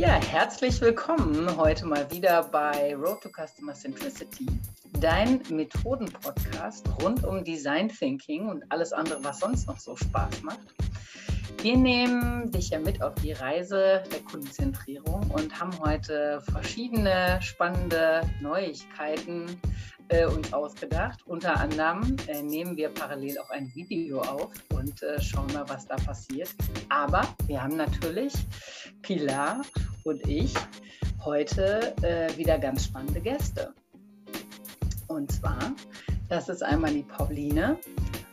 Ja, herzlich willkommen heute mal wieder bei Road to Customer Centricity, dein Methoden-Podcast rund um Design Thinking und alles andere, was sonst noch so Spaß macht. Wir nehmen dich ja mit auf die Reise der Kundenzentrierung und haben heute verschiedene spannende Neuigkeiten äh, uns ausgedacht. Unter anderem äh, nehmen wir parallel auch ein Video auf und äh, schauen mal, was da passiert. Aber wir haben natürlich Pilar und ich heute äh, wieder ganz spannende Gäste. Und zwar, das ist einmal die Pauline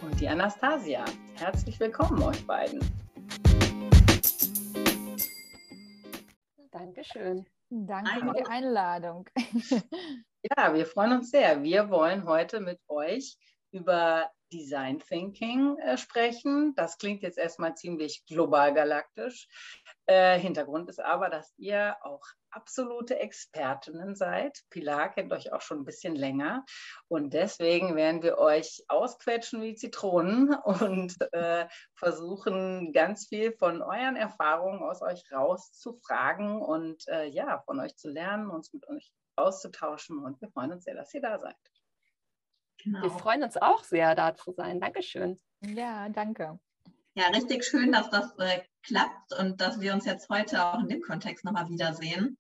und die Anastasia. Herzlich willkommen euch beiden. Dankeschön. Danke für die Einladung. Ja, wir freuen uns sehr. Wir wollen heute mit euch über Design Thinking äh, sprechen. Das klingt jetzt erstmal ziemlich global galaktisch. Äh, Hintergrund ist aber, dass ihr auch absolute Expertinnen seid. Pilar kennt euch auch schon ein bisschen länger und deswegen werden wir euch ausquetschen wie Zitronen und äh, versuchen ganz viel von euren Erfahrungen aus euch rauszufragen und äh, ja, von euch zu lernen, uns mit euch auszutauschen und wir freuen uns sehr, dass ihr da seid. Genau. Wir freuen uns auch sehr, da zu sein. Dankeschön. Ja, danke. Ja, richtig schön, dass das äh, klappt und dass wir uns jetzt heute auch in dem Kontext nochmal wiedersehen.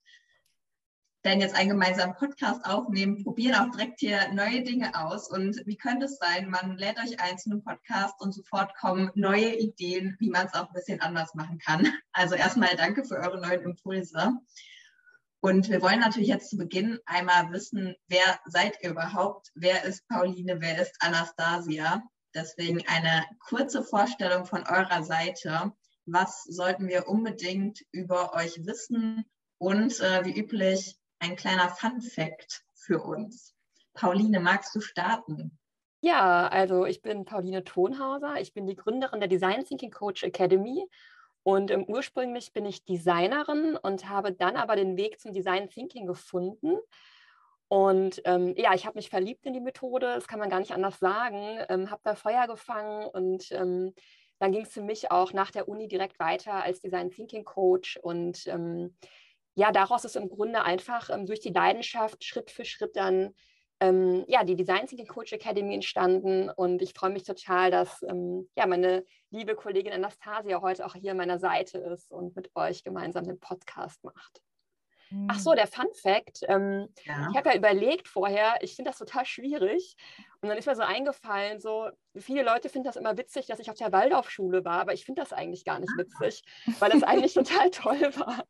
Denn jetzt einen gemeinsamen Podcast aufnehmen, probieren auch direkt hier neue Dinge aus. Und wie könnte es sein, man lädt euch ein zu einem Podcast und sofort kommen neue Ideen, wie man es auch ein bisschen anders machen kann. Also erstmal danke für eure neuen Impulse. Und wir wollen natürlich jetzt zu Beginn einmal wissen, wer seid ihr überhaupt? Wer ist Pauline? Wer ist Anastasia? Deswegen eine kurze Vorstellung von eurer Seite. Was sollten wir unbedingt über euch wissen? Und äh, wie üblich ein kleiner Fun Fact für uns. Pauline, magst du starten? Ja, also ich bin Pauline Tonhauser. Ich bin die Gründerin der Design Thinking Coach Academy und ähm, ursprünglich bin ich Designerin und habe dann aber den Weg zum Design Thinking gefunden. Und ähm, ja, ich habe mich verliebt in die Methode, das kann man gar nicht anders sagen, ähm, habe da Feuer gefangen und ähm, dann ging es für mich auch nach der Uni direkt weiter als Design Thinking Coach. Und ähm, ja, daraus ist im Grunde einfach ähm, durch die Leidenschaft Schritt für Schritt dann ähm, ja, die Design Thinking Coach Academy entstanden und ich freue mich total, dass ähm, ja, meine liebe Kollegin Anastasia heute auch hier an meiner Seite ist und mit euch gemeinsam den Podcast macht. Ach so, der Fun Fact. Ähm, ja. Ich habe ja überlegt vorher, ich finde das total schwierig. Und dann ist mir so eingefallen, so viele Leute finden das immer witzig, dass ich auf der Waldorfschule war, aber ich finde das eigentlich gar nicht witzig, weil das eigentlich total toll war.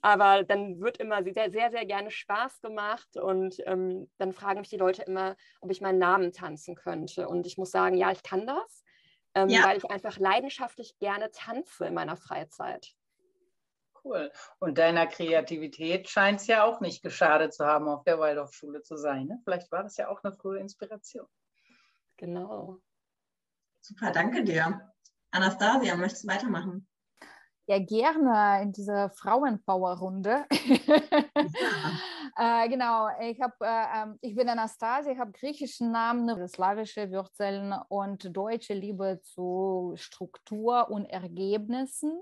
Aber dann wird immer sehr, sehr, sehr gerne Spaß gemacht und ähm, dann fragen mich die Leute immer, ob ich meinen Namen tanzen könnte. Und ich muss sagen, ja, ich kann das, ähm, ja. weil ich einfach leidenschaftlich gerne tanze in meiner Freizeit. Cool. Und deiner Kreativität scheint es ja auch nicht geschadet zu haben, auf der Waldorfschule zu sein. Ne? Vielleicht war das ja auch eine frühe Inspiration. Genau. Super, danke dir. Anastasia, möchtest du weitermachen? Ja, gerne in dieser Frauenpower-Runde. Ja. äh, genau, ich, hab, äh, ähm, ich bin Anastasia, ich habe griechischen Namen, slawische Wurzeln und deutsche Liebe zu Struktur und Ergebnissen.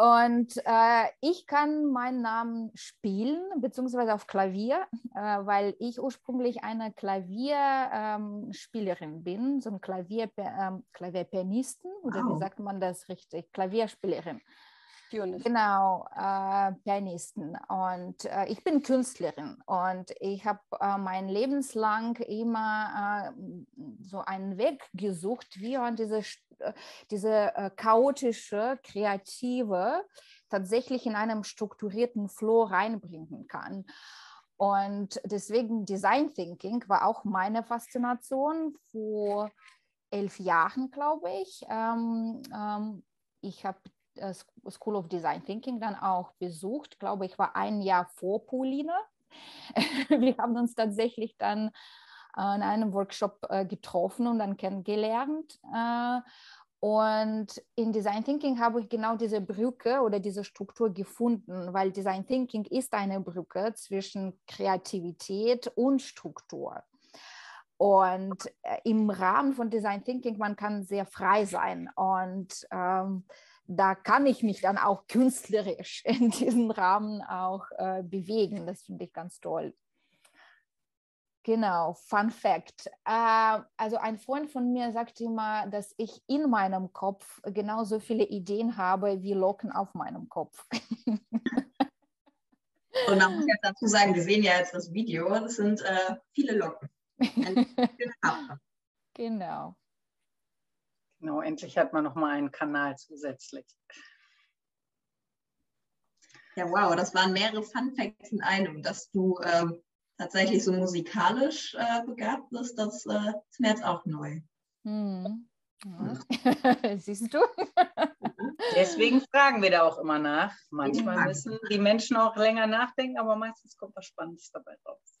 Und äh, ich kann meinen Namen spielen, beziehungsweise auf Klavier, äh, weil ich ursprünglich eine Klavierspielerin ähm, bin, so ein Klavier, ähm, Klavierpianisten, oder wow. wie sagt man das richtig? Klavierspielerin. Pianist. Genau, äh, Pianisten. Und äh, ich bin Künstlerin und ich habe äh, mein Lebenslang immer äh, so einen Weg gesucht, wie man diese, äh, diese äh, chaotische, kreative tatsächlich in einem strukturierten Flow reinbringen kann. Und deswegen Design Thinking war auch meine Faszination vor elf Jahren, glaube ich. Ähm, ähm, ich habe School of Design Thinking dann auch besucht. glaube, ich war ein Jahr vor Pauline. Wir haben uns tatsächlich dann äh, in einem Workshop äh, getroffen und dann kennengelernt. Und in Design Thinking habe ich genau diese Brücke oder diese Struktur gefunden, weil Design Thinking ist eine Brücke zwischen Kreativität und Struktur. Und im Rahmen von Design Thinking, man kann sehr frei sein. Und ähm, da kann ich mich dann auch künstlerisch in diesem Rahmen auch äh, bewegen. Das finde ich ganz toll. Genau, Fun Fact. Äh, also ein Freund von mir sagt immer, dass ich in meinem Kopf genauso viele Ideen habe wie Locken auf meinem Kopf. Und man muss jetzt dazu sagen, wir sehen ja jetzt das Video, das sind äh, viele Locken. genau. Genau, endlich hat man noch mal einen Kanal zusätzlich. Ja, wow, das waren mehrere Fun Facts in einem, dass du ähm, tatsächlich so musikalisch äh, begabt bist, das äh, ist mir jetzt auch neu. Hm. Ja. Siehst du? Deswegen fragen wir da auch immer nach. Manchmal müssen die Menschen auch länger nachdenken, aber meistens kommt was Spannendes dabei raus.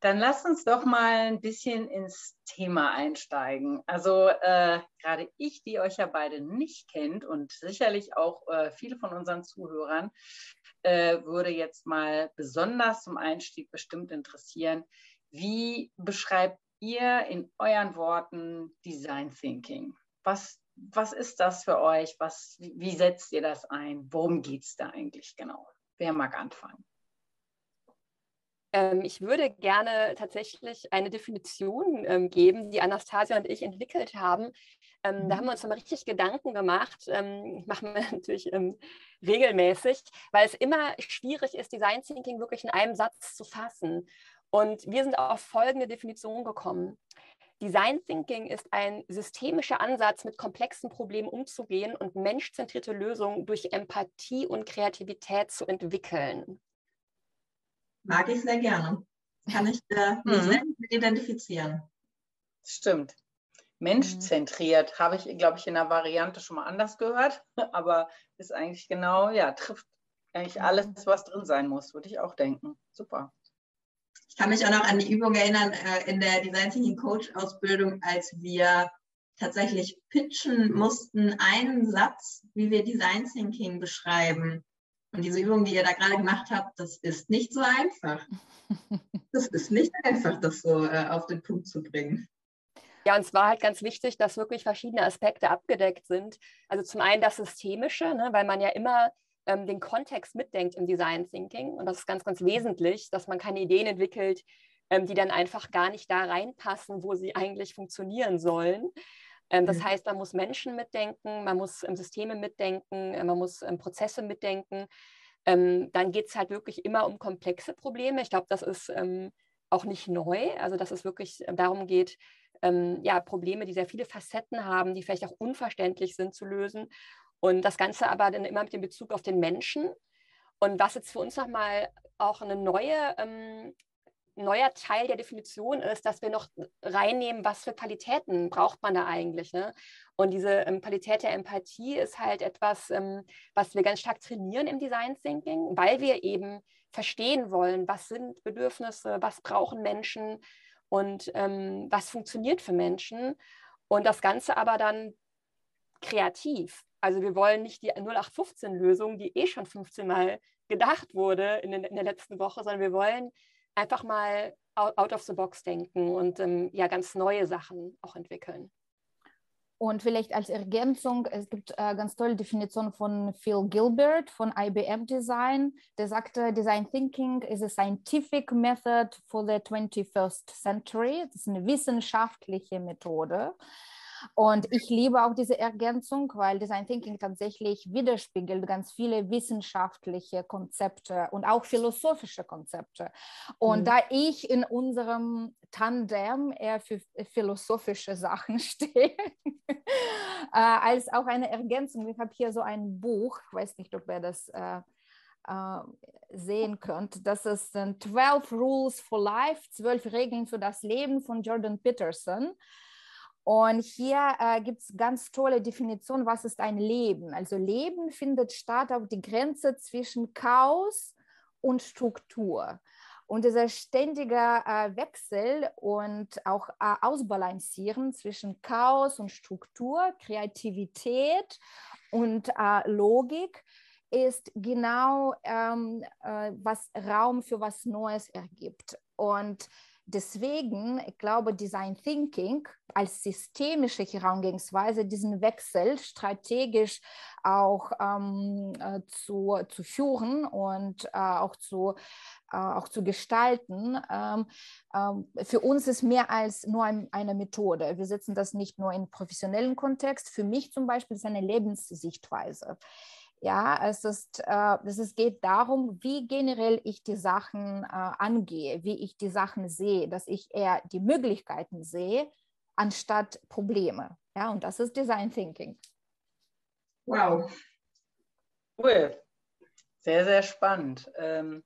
Dann lasst uns doch mal ein bisschen ins Thema einsteigen. Also äh, gerade ich, die euch ja beide nicht kennt und sicherlich auch äh, viele von unseren Zuhörern, äh, würde jetzt mal besonders zum Einstieg bestimmt interessieren, wie beschreibt ihr in euren Worten Design Thinking? Was, was ist das für euch? Was, wie setzt ihr das ein? Worum geht es da eigentlich genau? Wer mag anfangen? Ähm, ich würde gerne tatsächlich eine Definition ähm, geben, die Anastasia und ich entwickelt haben. Ähm, da haben mhm. wir uns nochmal richtig Gedanken gemacht. Ähm, machen wir natürlich ähm, regelmäßig, weil es immer schwierig ist, Design Thinking wirklich in einem Satz zu fassen. Und wir sind auf folgende Definition gekommen. Design Thinking ist ein systemischer Ansatz, mit komplexen Problemen umzugehen und menschzentrierte Lösungen durch Empathie und Kreativität zu entwickeln mag ich sehr gerne. Kann ich äh, mich mhm. sehr mit identifizieren. Stimmt. Menschzentriert mhm. habe ich, glaube ich, in der Variante schon mal anders gehört, aber ist eigentlich genau, ja, trifft eigentlich mhm. alles, was drin sein muss, würde ich auch denken. Super. Ich kann mich auch noch an die Übung erinnern äh, in der Design Thinking Coach Ausbildung, als wir tatsächlich pitchen mussten, einen Satz, wie wir Design Thinking beschreiben. Und diese Übung, die ihr da gerade gemacht habt, das ist nicht so einfach. Das ist nicht einfach, das so äh, auf den Punkt zu bringen. Ja, und es war halt ganz wichtig, dass wirklich verschiedene Aspekte abgedeckt sind. Also zum einen das Systemische, ne, weil man ja immer ähm, den Kontext mitdenkt im Design Thinking. Und das ist ganz, ganz wesentlich, dass man keine Ideen entwickelt, ähm, die dann einfach gar nicht da reinpassen, wo sie eigentlich funktionieren sollen. Ähm, das mhm. heißt, man muss Menschen mitdenken, man muss ähm, Systeme mitdenken, äh, man muss ähm, Prozesse mitdenken. Ähm, dann geht es halt wirklich immer um komplexe Probleme. Ich glaube, das ist ähm, auch nicht neu. Also, dass es wirklich äh, darum geht, ähm, ja, Probleme, die sehr viele Facetten haben, die vielleicht auch unverständlich sind zu lösen. Und das Ganze aber dann immer mit dem Bezug auf den Menschen. Und was jetzt für uns nochmal auch eine neue neuer Teil der Definition ist, dass wir noch reinnehmen, was für Qualitäten braucht man da eigentlich. Ne? Und diese ähm, Qualität der Empathie ist halt etwas, ähm, was wir ganz stark trainieren im Design Thinking, weil wir eben verstehen wollen, was sind Bedürfnisse, was brauchen Menschen und ähm, was funktioniert für Menschen. Und das Ganze aber dann kreativ. Also wir wollen nicht die 0815-Lösung, die eh schon 15 Mal gedacht wurde in, den, in der letzten Woche, sondern wir wollen einfach mal out of the box denken und ähm, ja ganz neue Sachen auch entwickeln. Und vielleicht als Ergänzung, es gibt äh, ganz tolle Definition von Phil Gilbert von IBM Design. Der sagte, Design Thinking is a scientific method for the 21st century. Das ist eine wissenschaftliche Methode. Und ich liebe auch diese Ergänzung, weil Design Thinking tatsächlich widerspiegelt ganz viele wissenschaftliche Konzepte und auch philosophische Konzepte. Und mhm. da ich in unserem Tandem eher für philosophische Sachen stehe, äh, als auch eine Ergänzung. Ich habe hier so ein Buch, ich weiß nicht, ob ihr das äh, äh, sehen könnt. Das ist 12 Rules for Life, 12 Regeln für das Leben von Jordan Peterson. Und hier äh, gibt es ganz tolle Definitionen, was ist ein Leben. Also Leben findet statt auf die Grenze zwischen Chaos und Struktur. Und dieser ständige äh, Wechsel und auch äh, Ausbalancieren zwischen Chaos und Struktur, Kreativität und äh, Logik ist genau, ähm, äh, was Raum für was Neues ergibt. Und deswegen, ich glaube, Design Thinking als systemische Herangehensweise, diesen Wechsel strategisch auch ähm, äh, zu, zu führen und äh, auch, zu, äh, auch zu gestalten, ähm, ähm, für uns ist mehr als nur ein, eine Methode. Wir setzen das nicht nur in professionellen Kontext. Für mich zum Beispiel ist eine Lebenssichtweise. Ja, es, ist, äh, es geht darum, wie generell ich die Sachen äh, angehe, wie ich die Sachen sehe, dass ich eher die Möglichkeiten sehe, anstatt Probleme. Ja, und das ist Design Thinking. Wow. Cool. Sehr, sehr spannend. Ähm,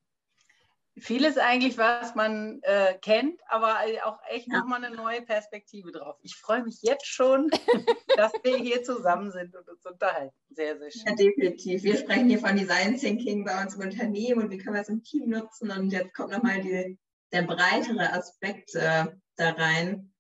vieles eigentlich, was man äh, kennt, aber auch echt ja. nochmal eine neue Perspektive drauf. Ich freue mich jetzt schon, dass wir hier zusammen sind und uns unterhalten. Sehr, sehr schön. Ja, definitiv. Wir sprechen hier von Design Thinking bei uns im Unternehmen und wie können wir es im Team nutzen. Und jetzt kommt nochmal der breitere Aspekt äh, da rein.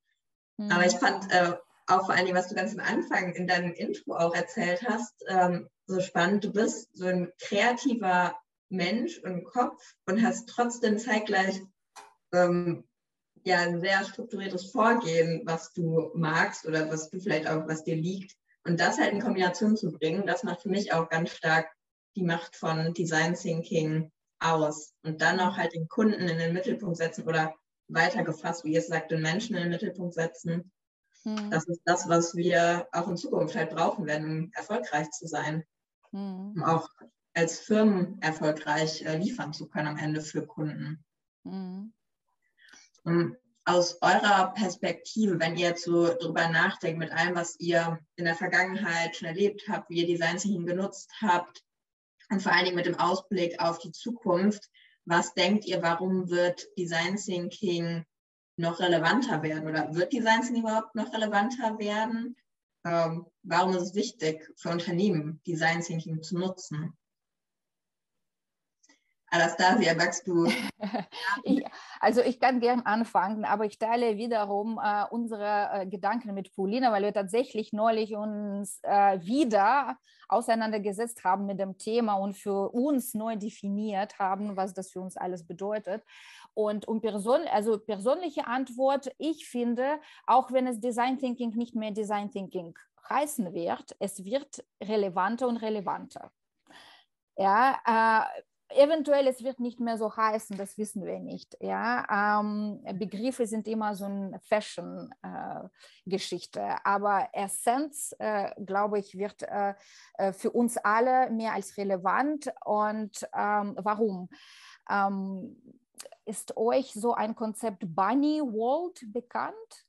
Mhm. Aber ich fand äh, auch vor allem, was du ganz am Anfang in deinem Intro auch erzählt hast, ähm, so spannend. Du bist so ein kreativer Mensch und Kopf und hast trotzdem zeitgleich ähm, ja ein sehr strukturiertes Vorgehen, was du magst oder was du vielleicht auch, was dir liegt. Und das halt in Kombination zu bringen, das macht für mich auch ganz stark die Macht von Design Thinking aus. Und dann auch halt den Kunden in den Mittelpunkt setzen oder weiter gefasst, wie ihr es sagt, den Menschen in den Mittelpunkt setzen. Hm. Das ist das, was wir auch in Zukunft halt brauchen werden, um erfolgreich zu sein. Hm. Um auch als Firmen erfolgreich äh, liefern zu können am Ende für Kunden. Mhm. aus eurer Perspektive, wenn ihr jetzt so drüber nachdenkt, mit allem, was ihr in der Vergangenheit schon erlebt habt, wie ihr Design Thinking genutzt habt und vor allen Dingen mit dem Ausblick auf die Zukunft, was denkt ihr, warum wird Design Thinking noch relevanter werden oder wird Design Thinking überhaupt noch relevanter werden? Ähm, warum ist es wichtig für Unternehmen, Design Thinking zu nutzen? Anastasia, magst du? ich, also ich kann gern anfangen, aber ich teile wiederum äh, unsere äh, Gedanken mit Paulina, weil wir tatsächlich neulich uns äh, wieder auseinandergesetzt haben mit dem Thema und für uns neu definiert haben, was das für uns alles bedeutet. Und um Person, also persönliche Antwort, ich finde, auch wenn es Design Thinking nicht mehr Design Thinking heißen wird, es wird relevanter und relevanter. Ja, äh, eventuell, es wird nicht mehr so heißen, das wissen wir nicht. Ja? Ähm, Begriffe sind immer so eine Fashion-Geschichte, äh, aber Essenz, äh, glaube ich, wird äh, äh, für uns alle mehr als relevant. Und ähm, warum? Ähm, ist euch so ein Konzept Bunny World bekannt?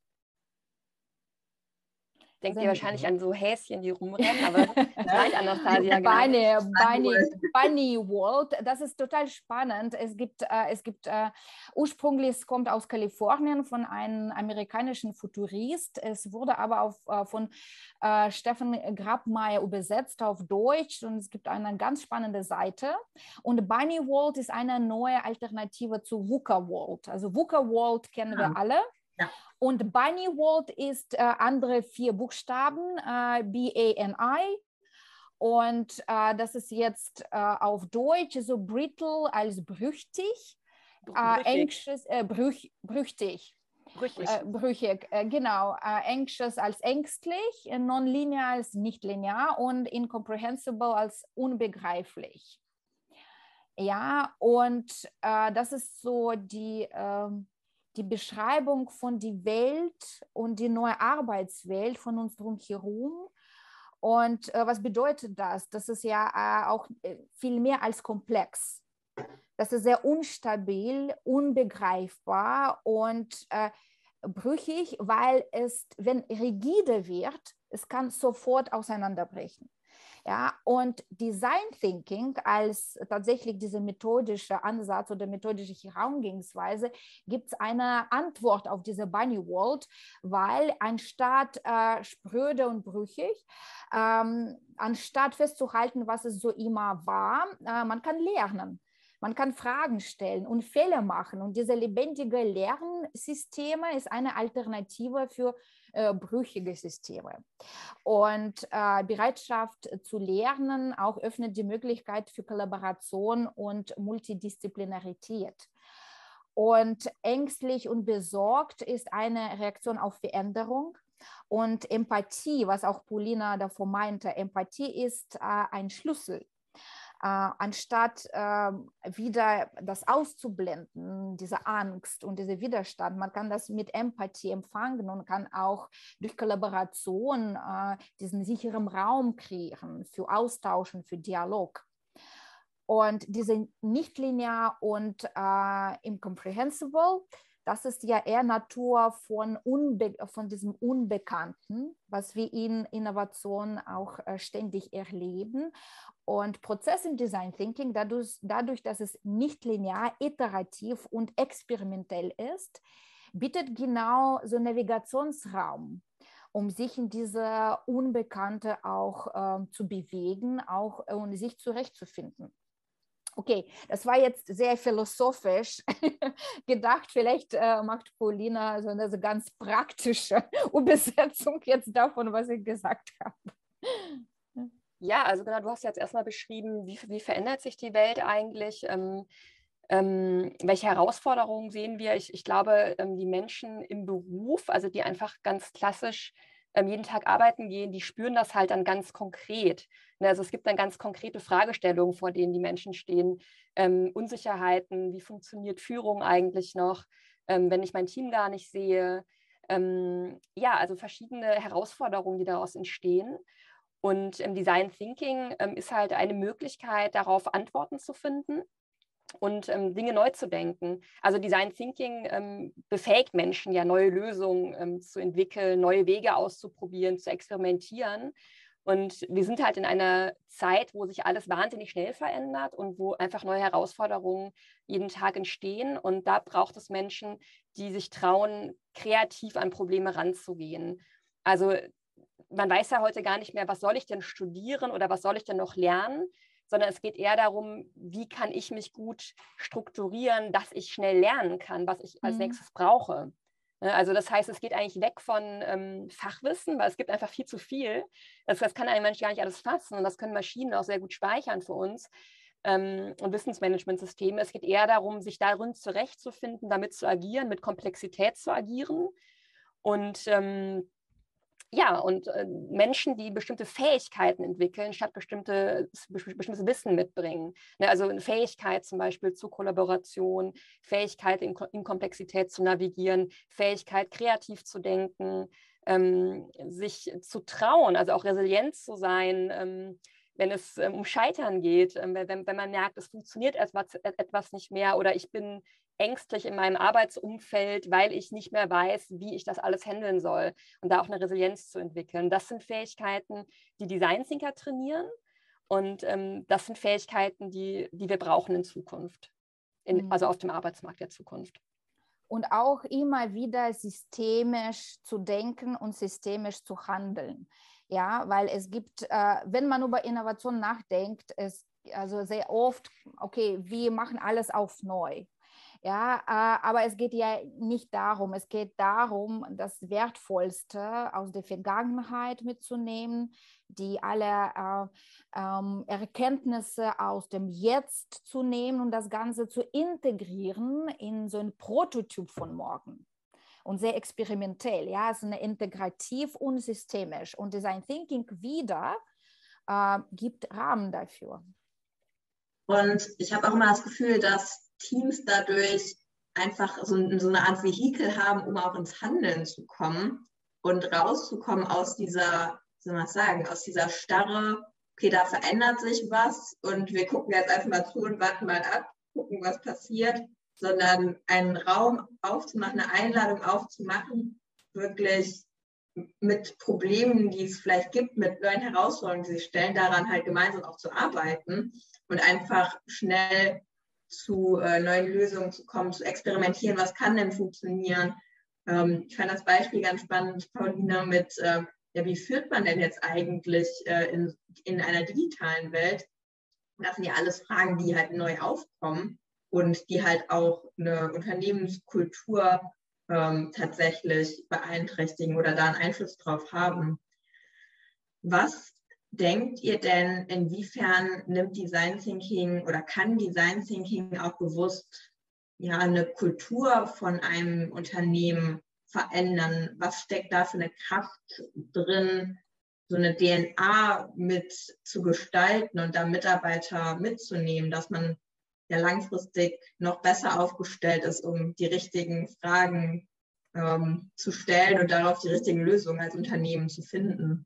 Denkt ihr wahrscheinlich an so Häschen, die rumrennen, aber nein, Anastasia. Bunny, Bunny, Bunny World, das ist total spannend. Es gibt, äh, es gibt äh, ursprünglich, es kommt aus Kalifornien von einem amerikanischen Futurist. Es wurde aber auf, äh, von äh, Steffen Grabmeier übersetzt auf Deutsch und es gibt eine ganz spannende Seite. Und Bunny World ist eine neue Alternative zu VUCA World. Also VUCA World kennen wir alle. Ja. Und Bunny World ist äh, andere vier Buchstaben, äh, B-A-N-I. Und äh, das ist jetzt äh, auf Deutsch so brittle als brüchtig, äh, anxious, äh, brüch, brüchtig. Brüchig. Brüchig, äh, genau. Anxious als ängstlich, nonlinear als nicht linear und incomprehensible als unbegreiflich. Ja, und das ist so die, ähm, die Beschreibung von der Welt und die neue Arbeitswelt von uns drumherum. Und äh, was bedeutet das? Das ist ja äh, auch äh, viel mehr als komplex. Das ist sehr unstabil, unbegreifbar und äh, brüchig, weil es, wenn rigide wird, es kann sofort auseinanderbrechen. Ja, und Design Thinking als tatsächlich dieser methodische Ansatz oder methodische Herangehensweise gibt es eine Antwort auf diese Bunny World, weil anstatt äh, spröde und brüchig, ähm, anstatt festzuhalten, was es so immer war, äh, man kann lernen. Man kann Fragen stellen und Fehler machen. Und diese lebendige Lernsysteme ist eine Alternative für äh, brüchige Systeme. Und äh, Bereitschaft zu lernen auch öffnet die Möglichkeit für Kollaboration und Multidisziplinarität. Und ängstlich und besorgt ist eine Reaktion auf Veränderung. Und Empathie, was auch Paulina davor meinte, Empathie ist äh, ein Schlüssel anstatt äh, wieder das auszublenden, diese Angst und dieser Widerstand. Man kann das mit Empathie empfangen und kann auch durch Kollaboration äh, diesen sicheren Raum kreieren für Austauschen, für Dialog. Und diese nicht linear und äh, incomprehensible das ist ja eher Natur von, Unbe von diesem Unbekannten, was wir in Innovation auch äh, ständig erleben. Und Prozess im Design Thinking, dadurch, dadurch, dass es nicht linear, iterativ und experimentell ist, bietet genau so Navigationsraum, um sich in diese Unbekannte auch äh, zu bewegen, auch äh, und sich zurechtzufinden. Okay, das war jetzt sehr philosophisch gedacht. Vielleicht äh, macht Paulina so eine ganz praktische Übersetzung jetzt davon, was ich gesagt habe. Ja, also genau, du hast jetzt erstmal beschrieben, wie, wie verändert sich die Welt eigentlich? Ähm, ähm, welche Herausforderungen sehen wir? Ich, ich glaube, ähm, die Menschen im Beruf, also die einfach ganz klassisch jeden Tag arbeiten gehen, die spüren das halt dann ganz konkret. Ne, also es gibt dann ganz konkrete Fragestellungen, vor denen die Menschen stehen. Ähm, Unsicherheiten, wie funktioniert Führung eigentlich noch, ähm, wenn ich mein Team gar nicht sehe. Ähm, ja, also verschiedene Herausforderungen, die daraus entstehen. Und im Design Thinking ähm, ist halt eine Möglichkeit, darauf Antworten zu finden und ähm, Dinge neu zu denken. Also Design Thinking ähm, befähigt Menschen ja, neue Lösungen ähm, zu entwickeln, neue Wege auszuprobieren, zu experimentieren. Und wir sind halt in einer Zeit, wo sich alles wahnsinnig schnell verändert und wo einfach neue Herausforderungen jeden Tag entstehen. Und da braucht es Menschen, die sich trauen, kreativ an Probleme ranzugehen. Also man weiß ja heute gar nicht mehr, was soll ich denn studieren oder was soll ich denn noch lernen, sondern es geht eher darum, wie kann ich mich gut strukturieren, dass ich schnell lernen kann, was ich als mhm. nächstes brauche. Ne, also das heißt, es geht eigentlich weg von ähm, Fachwissen, weil es gibt einfach viel zu viel. Das, das kann ein Mensch gar nicht alles fassen und das können Maschinen auch sehr gut speichern für uns ähm, und Wissensmanagementsysteme. Es geht eher darum, sich darin zurechtzufinden, damit zu agieren, mit Komplexität zu agieren und ähm, ja, und äh, Menschen, die bestimmte Fähigkeiten entwickeln, statt bestimmte, bestimmtes Wissen mitbringen. Ne, also eine Fähigkeit zum Beispiel zur Kollaboration, Fähigkeit in, in Komplexität zu navigieren, Fähigkeit kreativ zu denken, ähm, sich zu trauen, also auch resilient zu sein, ähm, wenn es ähm, um Scheitern geht, ähm, wenn, wenn man merkt, es funktioniert etwas, etwas nicht mehr oder ich bin ängstlich in meinem Arbeitsumfeld, weil ich nicht mehr weiß, wie ich das alles handeln soll und da auch eine Resilienz zu entwickeln. Das sind Fähigkeiten, die Design Thinker trainieren und ähm, das sind Fähigkeiten, die, die wir brauchen in Zukunft, in, mhm. also auf dem Arbeitsmarkt der Zukunft. Und auch immer wieder systemisch zu denken und systemisch zu handeln. Ja, weil es gibt, äh, wenn man über Innovation nachdenkt, es also sehr oft, okay, wir machen alles auf neu. Ja, äh, aber es geht ja nicht darum. Es geht darum, das Wertvollste aus der Vergangenheit mitzunehmen, die alle äh, ähm, Erkenntnisse aus dem Jetzt zu nehmen und das Ganze zu integrieren in so ein Prototyp von morgen und sehr experimentell. Ja, es ist integrativ und systemisch. Und Design Thinking wieder äh, gibt Rahmen dafür. Und ich habe auch immer das Gefühl, dass Teams dadurch einfach so, so eine Art Vehikel haben, um auch ins Handeln zu kommen und rauszukommen aus dieser, soll man sagen, aus dieser Starre, okay, da verändert sich was und wir gucken jetzt einfach mal zu und warten mal ab, gucken, was passiert, sondern einen Raum aufzumachen, eine Einladung aufzumachen, wirklich mit Problemen, die es vielleicht gibt, mit neuen Herausforderungen, die sich stellen, daran halt gemeinsam auch zu arbeiten und einfach schnell zu äh, neuen Lösungen zu kommen, zu experimentieren, was kann denn funktionieren. Ähm, ich fand das Beispiel ganz spannend, Paulina, mit, äh, ja, wie führt man denn jetzt eigentlich äh, in, in einer digitalen Welt? Das sind ja alles Fragen, die halt neu aufkommen und die halt auch eine Unternehmenskultur ähm, tatsächlich beeinträchtigen oder da einen Einfluss drauf haben. Was denkt ihr denn, inwiefern nimmt Design Thinking oder kann Design Thinking auch bewusst ja, eine Kultur von einem Unternehmen verändern? Was steckt da für eine Kraft drin, so eine DNA mit zu gestalten und da Mitarbeiter mitzunehmen, dass man ja langfristig noch besser aufgestellt ist, um die richtigen Fragen ähm, zu stellen und darauf die richtigen Lösungen als Unternehmen zu finden.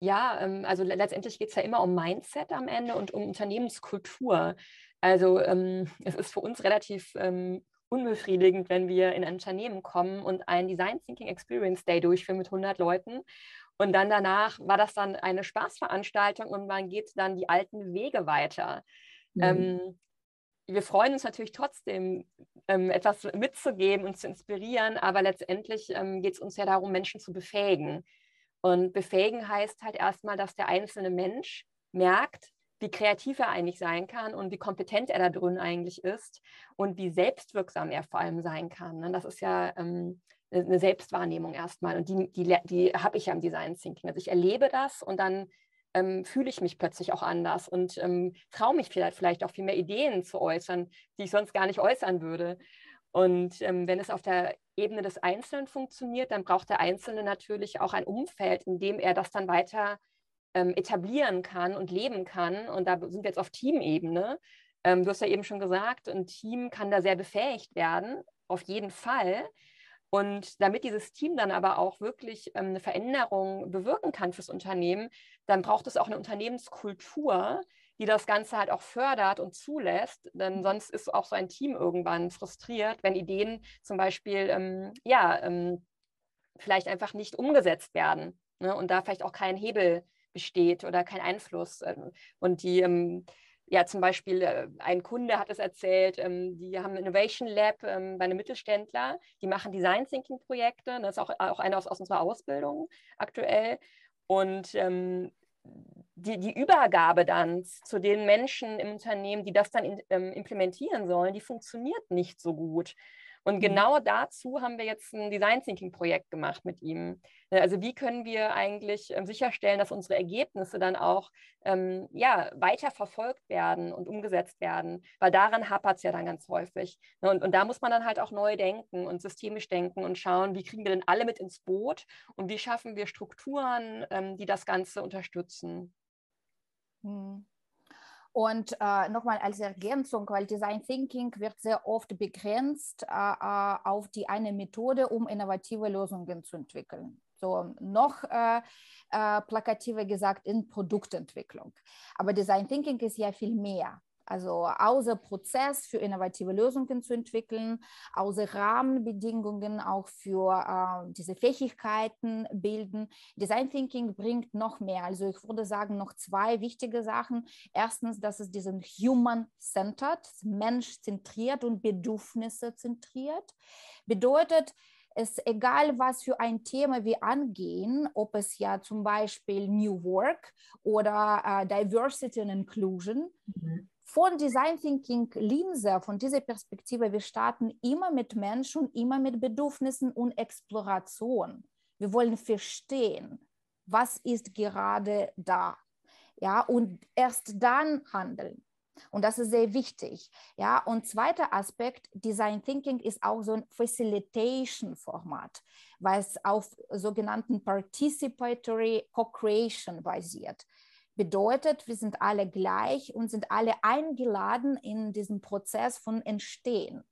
Ja, ähm, also letztendlich geht es ja immer um Mindset am Ende und um Unternehmenskultur. Also ähm, es ist für uns relativ ähm, unbefriedigend, wenn wir in ein Unternehmen kommen und einen Design Thinking Experience Day durchführen mit 100 Leuten. Und dann danach war das dann eine Spaßveranstaltung und man geht dann die alten Wege weiter. Mhm. Ähm, wir freuen uns natürlich trotzdem, ähm, etwas mitzugeben und zu inspirieren, aber letztendlich ähm, geht es uns ja darum, Menschen zu befähigen. Und befähigen heißt halt erstmal, dass der einzelne Mensch merkt, wie kreativ er eigentlich sein kann und wie kompetent er da drin eigentlich ist und wie selbstwirksam er vor allem sein kann. Ne? Das ist ja ähm, eine Selbstwahrnehmung erstmal und die, die, die habe ich ja im Design Thinking. Also ich erlebe das und dann ähm, fühle ich mich plötzlich auch anders und ähm, traue mich vielleicht, vielleicht auch viel mehr Ideen zu äußern, die ich sonst gar nicht äußern würde. Und ähm, wenn es auf der Ebene des Einzelnen funktioniert, dann braucht der Einzelne natürlich auch ein Umfeld, in dem er das dann weiter ähm, etablieren kann und leben kann. Und da sind wir jetzt auf Teamebene. Ähm, du hast ja eben schon gesagt, ein Team kann da sehr befähigt werden, auf jeden Fall. Und damit dieses Team dann aber auch wirklich ähm, eine Veränderung bewirken kann fürs Unternehmen, dann braucht es auch eine Unternehmenskultur, die das Ganze halt auch fördert und zulässt. Denn mhm. sonst ist auch so ein Team irgendwann frustriert, wenn Ideen zum Beispiel ähm, ja, ähm, vielleicht einfach nicht umgesetzt werden ne? und da vielleicht auch kein Hebel besteht oder kein Einfluss. Ähm, und die ähm, ja, zum Beispiel äh, ein Kunde hat es erzählt, ähm, die haben ein Innovation Lab bei einem Mittelständler, die machen Design Thinking Projekte, das ist auch, auch eine aus, aus unserer Ausbildung aktuell. Und die, die Übergabe dann zu den Menschen im Unternehmen, die das dann in, ähm, implementieren sollen, die funktioniert nicht so gut. Und mhm. genau dazu haben wir jetzt ein Design Thinking Projekt gemacht mit ihm. Ne, also wie können wir eigentlich ähm, sicherstellen, dass unsere Ergebnisse dann auch ähm, ja, weiter verfolgt werden und umgesetzt werden? Weil daran hapert es ja dann ganz häufig. Ne, und, und da muss man dann halt auch neu denken und systemisch denken und schauen, wie kriegen wir denn alle mit ins Boot und wie schaffen wir Strukturen, ähm, die das Ganze unterstützen. Mhm. Und äh, nochmal als Ergänzung, weil Design Thinking wird sehr oft begrenzt äh, äh, auf die eine Methode, um innovative Lösungen zu entwickeln. So noch äh, äh plakativer gesagt in Produktentwicklung. Aber Design Thinking ist ja viel mehr. Also außer Prozess für innovative Lösungen zu entwickeln, außer Rahmenbedingungen auch für äh, diese Fähigkeiten bilden. Design Thinking bringt noch mehr. Also ich würde sagen, noch zwei wichtige Sachen. Erstens, dass es diesen Human-Centered, Mensch-zentriert und Bedürfnisse zentriert. Bedeutet, es egal, was für ein Thema wir angehen, ob es ja zum Beispiel New Work oder äh, Diversity and Inclusion, mhm von Design Thinking Linse, von dieser Perspektive, wir starten immer mit Menschen, immer mit Bedürfnissen und Exploration. Wir wollen verstehen, was ist gerade da. Ja, und erst dann handeln. Und das ist sehr wichtig. Ja, und zweiter Aspekt, Design Thinking ist auch so ein Facilitation-Format, weil es auf sogenannten Participatory Co-Creation basiert bedeutet, wir sind alle gleich und sind alle eingeladen in diesem Prozess von Entstehen.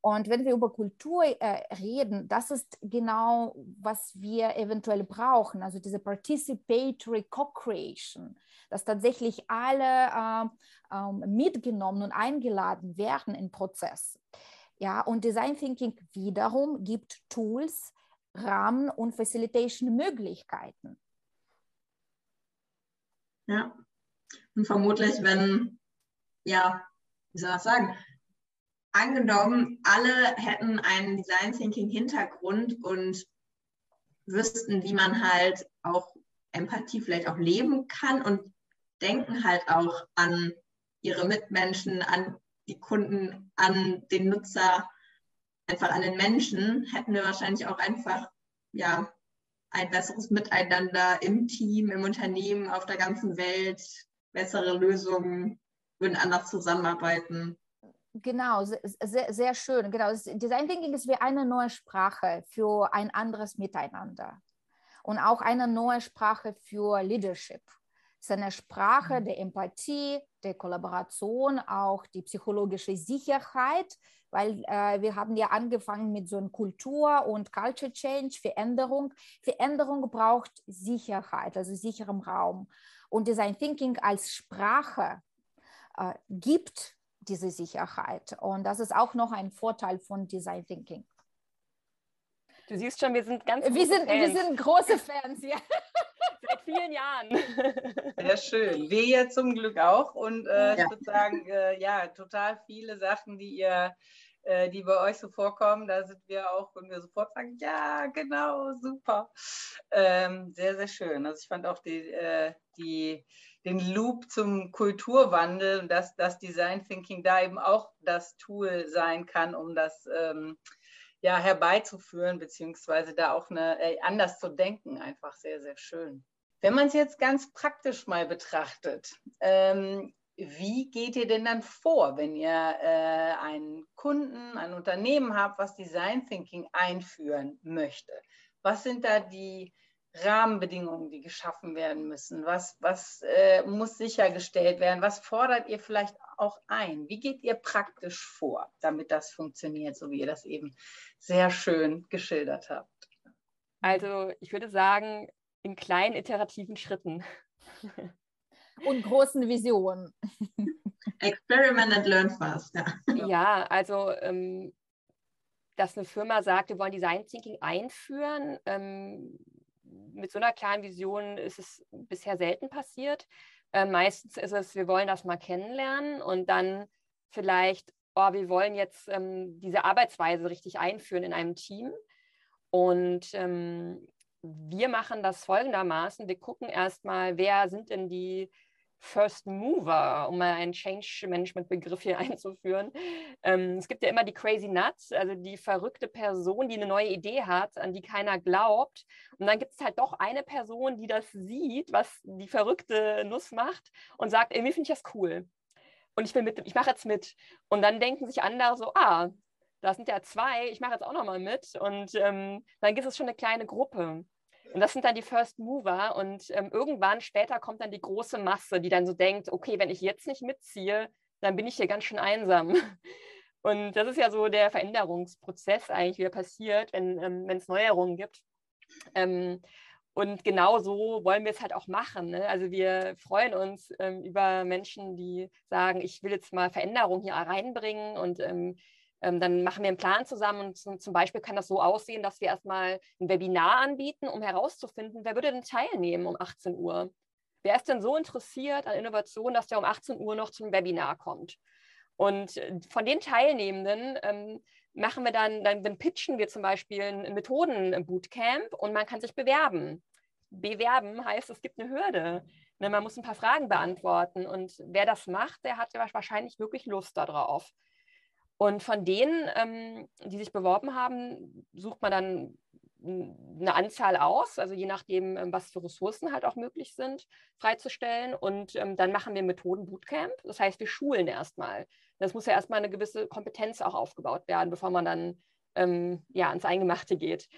Und wenn wir über Kultur äh, reden, das ist genau, was wir eventuell brauchen, also diese Participatory Co-Creation, dass tatsächlich alle äh, äh, mitgenommen und eingeladen werden im Prozess. Ja, und Design Thinking wiederum gibt Tools, Rahmen und Facilitation-Möglichkeiten. Ja. Und vermutlich, wenn, ja, wie soll ich sagen, angenommen, alle hätten einen Design Thinking Hintergrund und wüssten, wie man halt auch Empathie vielleicht auch leben kann und denken halt auch an ihre Mitmenschen, an die Kunden, an den Nutzer, einfach an den Menschen, hätten wir wahrscheinlich auch einfach ja ein besseres Miteinander im Team, im Unternehmen, auf der ganzen Welt, bessere Lösungen, würden anders zusammenarbeiten. Genau, sehr, sehr schön. Genau. Design Thinking ist wie eine neue Sprache für ein anderes Miteinander und auch eine neue Sprache für Leadership. Es ist eine Sprache mhm. der Empathie, der Kollaboration, auch die psychologische Sicherheit, weil äh, wir haben ja angefangen mit so einer Kultur und Culture Change, Veränderung. Veränderung braucht Sicherheit, also sicherem Raum. Und Design Thinking als Sprache äh, gibt diese Sicherheit. Und das ist auch noch ein Vorteil von Design Thinking. Du siehst schon, wir sind ganz wir sind, Fans. Wir sind große Fans, ja. Seit vielen Jahren. Sehr schön. Wir ja zum Glück auch. Und äh, ja. ich würde sagen, äh, ja, total viele Sachen, die ihr äh, die bei euch so vorkommen, da sind wir auch, wenn wir sofort sagen, ja, genau, super. Ähm, sehr, sehr schön. Also ich fand auch die, äh, die, den Loop zum Kulturwandel und dass das Design Thinking da eben auch das Tool sein kann, um das ähm, ja, herbeizuführen, beziehungsweise da auch eine, äh, anders zu denken, einfach sehr, sehr schön. Wenn man es jetzt ganz praktisch mal betrachtet, ähm, wie geht ihr denn dann vor, wenn ihr äh, einen Kunden, ein Unternehmen habt, was Design Thinking einführen möchte? Was sind da die Rahmenbedingungen, die geschaffen werden müssen? Was, was äh, muss sichergestellt werden? Was fordert ihr vielleicht auch ein? Wie geht ihr praktisch vor, damit das funktioniert, so wie ihr das eben sehr schön geschildert habt? Also ich würde sagen, in kleinen iterativen Schritten. Und großen Visionen. Experiment and learn fast. Ja, ja also ähm, dass eine Firma sagt, wir wollen Design Thinking einführen, ähm, mit so einer kleinen Vision ist es bisher selten passiert. Äh, meistens ist es, wir wollen das mal kennenlernen und dann vielleicht, oh, wir wollen jetzt ähm, diese Arbeitsweise richtig einführen in einem Team. Und ähm, wir machen das folgendermaßen. Wir gucken erstmal, wer sind denn die First Mover, um mal einen Change Management Begriff hier einzuführen. Ähm, es gibt ja immer die Crazy Nuts, also die verrückte Person, die eine neue Idee hat, an die keiner glaubt. Und dann gibt es halt doch eine Person, die das sieht, was die verrückte Nuss macht und sagt, irgendwie finde ich das cool. Und ich will mit, ich mache jetzt mit. Und dann denken sich andere so, ah, da sind ja zwei, ich mache jetzt auch nochmal mit. Und ähm, dann gibt es schon eine kleine Gruppe. Und das sind dann die First Mover. Und ähm, irgendwann später kommt dann die große Masse, die dann so denkt, okay, wenn ich jetzt nicht mitziehe, dann bin ich hier ganz schön einsam. Und das ist ja so der Veränderungsprozess eigentlich, wie er passiert, wenn ähm, es Neuerungen gibt. Ähm, und genau so wollen wir es halt auch machen. Ne? Also wir freuen uns ähm, über Menschen, die sagen, ich will jetzt mal Veränderungen hier reinbringen und ähm, ähm, dann machen wir einen Plan zusammen und zum, zum, Beispiel kann das so aussehen, dass wir erstmal ein Webinar anbieten, um herauszufinden, wer würde denn teilnehmen um 18 Uhr? Wer ist denn so interessiert an Innovation, dass der um 18 Uhr noch zum Webinar kommt? Und äh, von den Teilnehmenden ähm, machen wir dann, dann, dann pitchen wir zum Beispiel ein Methoden-Bootcamp und man kann sich bewerben. Bewerben heißt, es gibt eine Hürde. Ne, man muss ein paar Fragen beantworten und wer das macht, der hat ja wahrscheinlich wirklich Lust darauf. Und von denen, ähm, die sich beworben haben, sucht man dann eine Anzahl aus, also je nachdem, ähm, was für Ressourcen halt auch möglich sind, freizustellen. Und ähm, dann machen wir Methoden-Bootcamp. Das heißt, wir schulen erstmal. Das muss ja erstmal eine gewisse Kompetenz auch aufgebaut werden, bevor man dann ähm, ja, ans Eingemachte geht.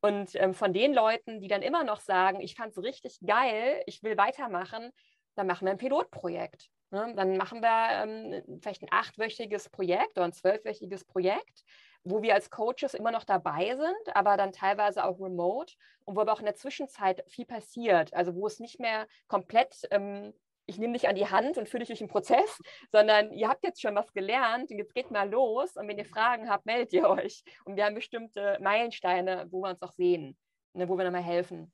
Und ähm, von den Leuten, die dann immer noch sagen, ich fand es richtig geil, ich will weitermachen, dann machen wir ein Pilotprojekt. Ne? Dann machen wir ähm, vielleicht ein achtwöchiges Projekt oder ein zwölfwöchiges Projekt, wo wir als Coaches immer noch dabei sind, aber dann teilweise auch remote und wo aber auch in der Zwischenzeit viel passiert. Also wo es nicht mehr komplett, ähm, ich nehme dich an die Hand und führe dich durch den Prozess, sondern ihr habt jetzt schon was gelernt und jetzt geht mal los und wenn ihr Fragen habt, meldet ihr euch. Und wir haben bestimmte Meilensteine, wo wir uns auch sehen, ne, wo wir nochmal helfen.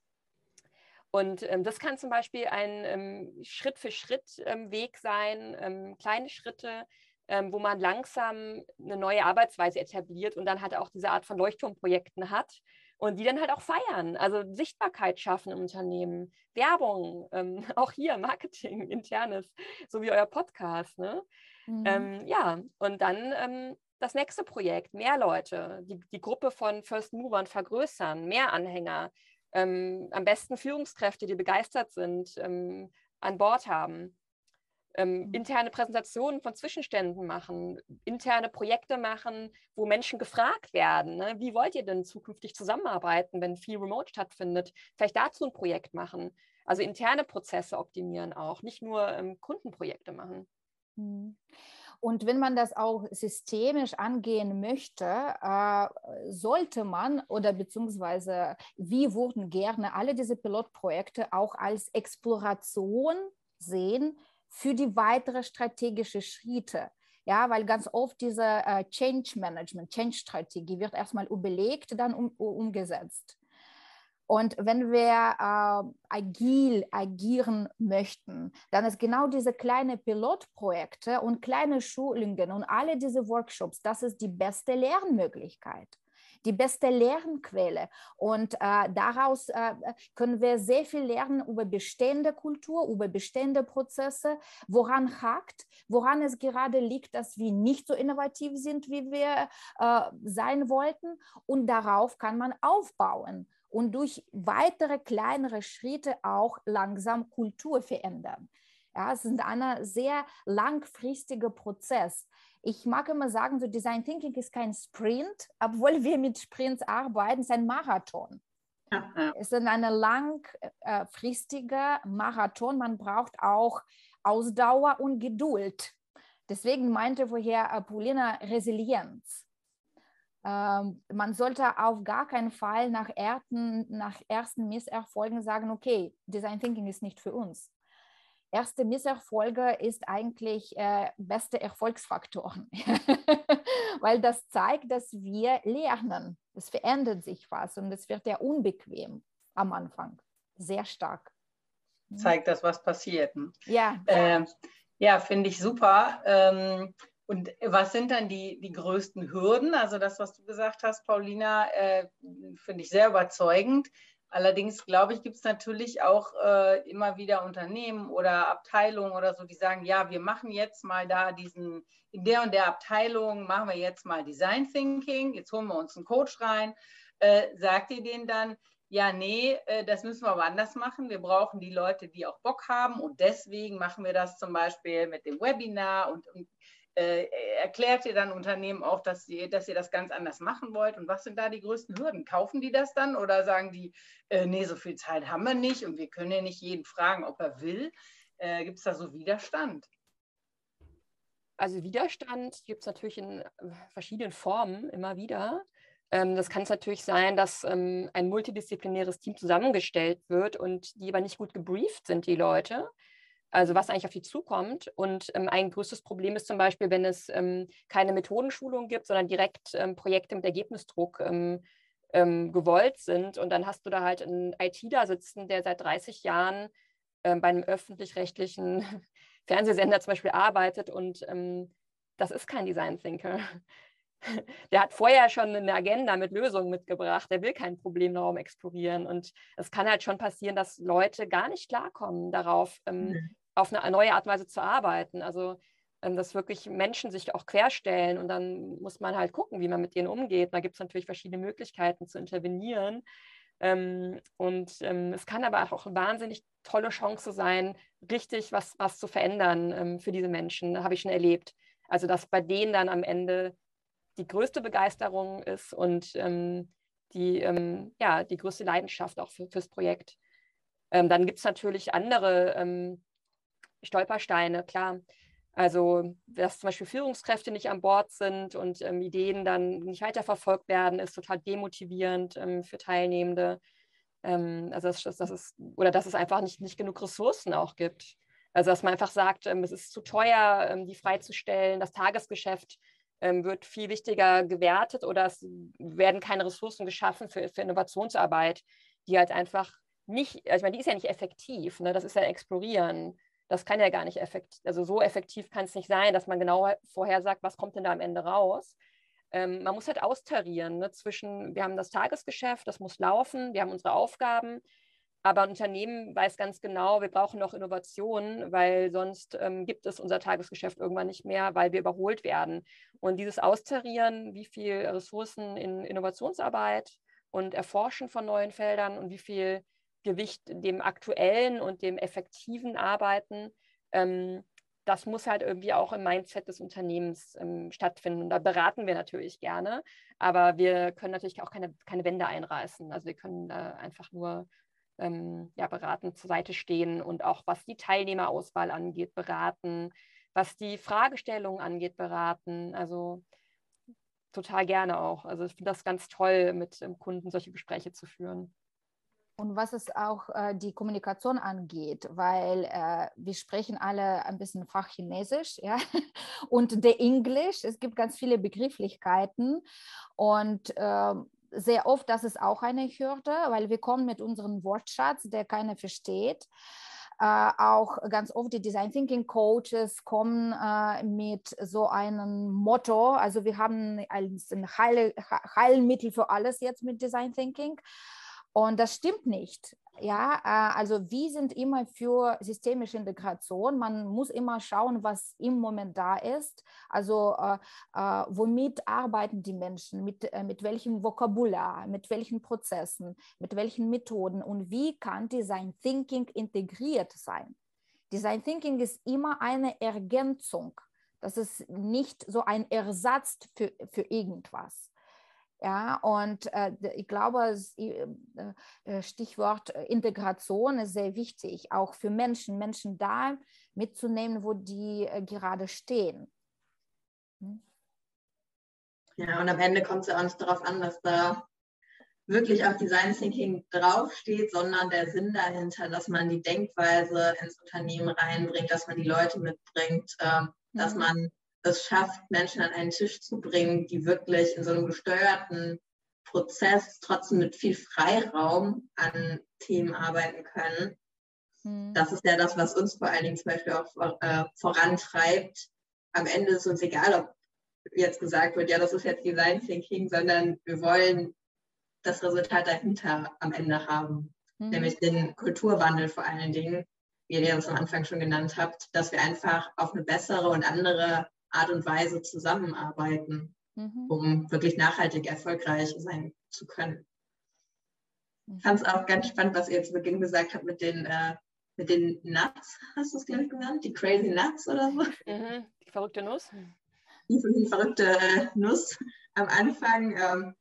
Und ähm, das kann zum Beispiel ein ähm, Schritt-für-Schritt-Weg ähm, sein, ähm, kleine Schritte, ähm, wo man langsam eine neue Arbeitsweise etabliert und dann halt auch diese Art von Leuchtturmprojekten hat und die dann halt auch feiern. Also Sichtbarkeit schaffen im Unternehmen, Werbung, ähm, auch hier Marketing, internes, so wie euer Podcast. Ne? Mhm. ja, und dann das nächste Projekt, mehr Leute, die, die Gruppe von First Movern vergrößern, mehr Anhänger, ähm, am besten Führungskräfte, die begeistert sind, ähm, an Bord haben. ähm, mhm. interne Präsentationen von Zwischenständen machen, interne Projekte machen, wo Menschen gefragt werden, ne? wie wollt ihr denn zukünftig zusammenarbeiten, wenn viel Remote stattfindet? Vielleicht dazu ein Projekt machen. Also interne Prozesse optimieren auch, nicht nur ähm, Kundenprojekte machen. Mhm. Und wenn man das auch systemisch angehen möchte, äh, sollte man oder beziehungsweise wie wurden gerne alle diese Pilotprojekte auch als Exploration sehen für die weitere strategische Schritte. Ja, weil ganz oft diese äh, Change Management, Change Strategie wird erstmal überlegt, dann um, umgesetzt. Und wenn wir äh, agil agieren möchten, dann ist genau diese kleinen Pilotprojekte und kleine Schulungen und alle diese Workshops, das ist die beste Lernmöglichkeit die beste Lernquelle. Und äh, daraus äh, können wir sehr viel lernen über bestehende Kultur, über bestehende Prozesse, woran hakt, woran es gerade liegt, dass wir nicht so innovativ sind, wie wir äh, sein wollten. Und darauf kann man aufbauen und durch weitere kleinere Schritte auch langsam Kultur verändern. Ja, es ist ein sehr langfristiger Prozess. Ich mag immer sagen, so Design Thinking ist kein Sprint, obwohl wir mit Sprints arbeiten, es ist ein Marathon. Es ist ein langfristiger Marathon. Man braucht auch Ausdauer und Geduld. Deswegen meinte vorher Paulina Resilienz. Ähm, man sollte auf gar keinen Fall nach, ersten, nach ersten Misserfolgen sagen, okay, Design Thinking ist nicht für uns. Erste Misserfolge ist eigentlich äh, beste Erfolgsfaktoren, weil das zeigt, dass wir lernen. Es verändert sich was und es wird ja unbequem am Anfang, sehr stark. Zeigt das, was passiert. Hm? Ja. Äh, ja, finde ich super. Ähm, und was sind dann die, die größten Hürden? Also das, was du gesagt hast, Paulina, äh, finde ich sehr überzeugend. Allerdings glaube ich, gibt es natürlich auch äh, immer wieder Unternehmen oder Abteilungen oder so, die sagen, ja, wir machen jetzt mal da diesen, in der und der Abteilung machen wir jetzt mal Design Thinking, jetzt holen wir uns einen Coach rein. Äh, sagt ihr denen dann, ja, nee, äh, das müssen wir aber anders machen. Wir brauchen die Leute, die auch Bock haben und deswegen machen wir das zum Beispiel mit dem Webinar und, und äh, erklärt ihr dann Unternehmen auch, dass ihr, dass ihr das ganz anders machen wollt? Und was sind da die größten Hürden? Kaufen die das dann oder sagen die, äh, nee, so viel Zeit haben wir nicht und wir können ja nicht jeden fragen, ob er will? Äh, gibt es da so Widerstand? Also Widerstand gibt es natürlich in äh, verschiedenen Formen immer wieder. Ähm, das kann es natürlich sein, dass ähm, ein multidisziplinäres Team zusammengestellt wird und die aber nicht gut gebrieft sind, die Leute also was eigentlich auf die zukommt. Und ähm, ein größtes Problem ist zum Beispiel, wenn es ähm, keine Methodenschulung gibt, sondern direkt ähm, Projekte mit Ergebnisdruck ähm, ähm, gewollt sind. Und dann hast du da halt einen ITler sitzen, der seit 30 Jahren ähm, bei einem öffentlich-rechtlichen Fernsehsender zum Beispiel arbeitet und das ist kein Design Thinker. Der hat vorher schon eine Agenda mit Lösungen mitgebracht. Der will keinen Problemraum explorieren. Und es kann halt schon passieren, dass Leute gar nicht klarkommen darauf, mhm auf eine neue Art und Weise zu arbeiten. Also ähm, dass wirklich Menschen sich auch querstellen und dann muss man halt gucken, wie man mit denen umgeht. Da gibt es natürlich verschiedene Möglichkeiten zu intervenieren. Ähm, und ähm, es kann aber auch eine wahnsinnig tolle Chance sein, richtig was, was zu verändern für diese Menschen, habe ich schon erlebt. Also dass bei denen dann am Ende die größte Begeisterung ist und die, ja, die größte Leidenschaft auch für, fürs Projekt. dann gibt es natürlich andere Stolpersteine, klar. Also, dass zum Beispiel Führungskräfte nicht an Bord sind und ähm, Ideen dann nicht weiterverfolgt werden, ist total demotivierend ähm, für Teilnehmende. Ähm, also, das, das, ist, oder dass es einfach nicht, nicht genug Ressourcen auch gibt. Also, dass man einfach sagt, ähm, es ist zu teuer, ähm, die freizustellen. Das Tagesgeschäft ähm, wird viel wichtiger gewertet oder es werden keine Ressourcen geschaffen für, für Innovationsarbeit, die halt einfach nicht, also ich meine, die ist ja nicht effektiv, ne? das ist ja Explorieren das kann ja gar nicht effektiv, also so effektiv kann es nicht sein, dass man genau vorher sagt, was kommt denn da am Ende raus. Ähm, man muss halt austarieren ne, zwischen, wir haben das Tagesgeschäft, das muss laufen, wir haben unsere Aufgaben, aber ein Unternehmen weiß ganz genau, wir brauchen noch Innovationen, weil sonst ähm, gibt es unser Tagesgeschäft irgendwann nicht mehr, weil wir überholt werden. Und dieses Austarieren, wie viel Ressourcen in Innovationsarbeit und Erforschen von neuen Feldern und wie viel Gewicht dem aktuellen und dem effektiven Arbeiten ähm, das muss halt irgendwie auch im Mindset des Unternehmens ähm, stattfinden. Und da beraten wir natürlich gerne, aber wir können natürlich auch keine, keine Wände einreißen. Also wir können da einfach nur ähm, ja, beraten, zur Seite stehen und auch was die Teilnehmerauswahl angeht, beraten, was die Fragestellungen angeht, beraten. Also total gerne auch. Also ich finde das ganz toll, mit dem Kunden solche Gespräche zu führen. Und was es auch äh, die Kommunikation angeht, weil äh, wir sprechen alle ein bisschen Fachchinesisch, ja, und der Englisch, es gibt ganz viele Begrifflichkeiten und äh, sehr oft, das ist auch eine Hürde, weil wir kommen mit unserem Wortschatz, der keiner versteht. Äh, auch ganz oft die Design Thinking Coaches kommen äh, mit so einem Motto. Also wir haben ein Heil Heilmittel für alles jetzt mit Design Thinking. Und das stimmt nicht. Ja, äh, also wir sind immer für systemische Integration. Man muss immer schauen, was im Moment da ist. Also äh, äh, womit arbeiten die Menschen, mit, äh, mit welchem Vokabular, mit welchen Prozessen, mit welchen Methoden und wie kann Design Thinking integriert sein. Design Thinking ist immer eine Ergänzung. Das ist nicht so ein Ersatz für, für irgendwas. Ja, und äh, ich glaube, äh, äh, Stichwort Integration ist sehr wichtig, auch für Menschen, Menschen da mitzunehmen, wo die äh, gerade stehen. Hm? Ja, und am Ende kommt es ja auch nicht darauf an, dass da wirklich auf Design Thinking draufsteht, sondern der Sinn dahinter, dass man die Denkweise ins Unternehmen reinbringt, dass man die Leute mitbringt, äh, mhm. dass man es schafft, Menschen an einen Tisch zu bringen, die wirklich in so einem gesteuerten Prozess trotzdem mit viel Freiraum an Themen arbeiten können. Mhm. Das ist ja das, was uns vor allen Dingen zum Beispiel auch äh, vorantreibt. Am Ende ist uns egal, ob jetzt gesagt wird, ja, das ist jetzt Design Thinking, sondern wir wollen das Resultat dahinter am Ende haben, mhm. nämlich den Kulturwandel vor allen Dingen, wie ihr das am Anfang schon genannt habt, dass wir einfach auf eine bessere und andere Art und Weise zusammenarbeiten, mhm. um wirklich nachhaltig erfolgreich sein zu können. Ich fand es auch ganz spannend, was ihr zu Beginn gesagt habt mit den, äh, mit den Nuts, hast du es, glaube ich, genannt? Die Crazy Nuts oder so? Mhm. Die verrückte Nuss. Die, die verrückte äh, Nuss am Anfang. Ähm,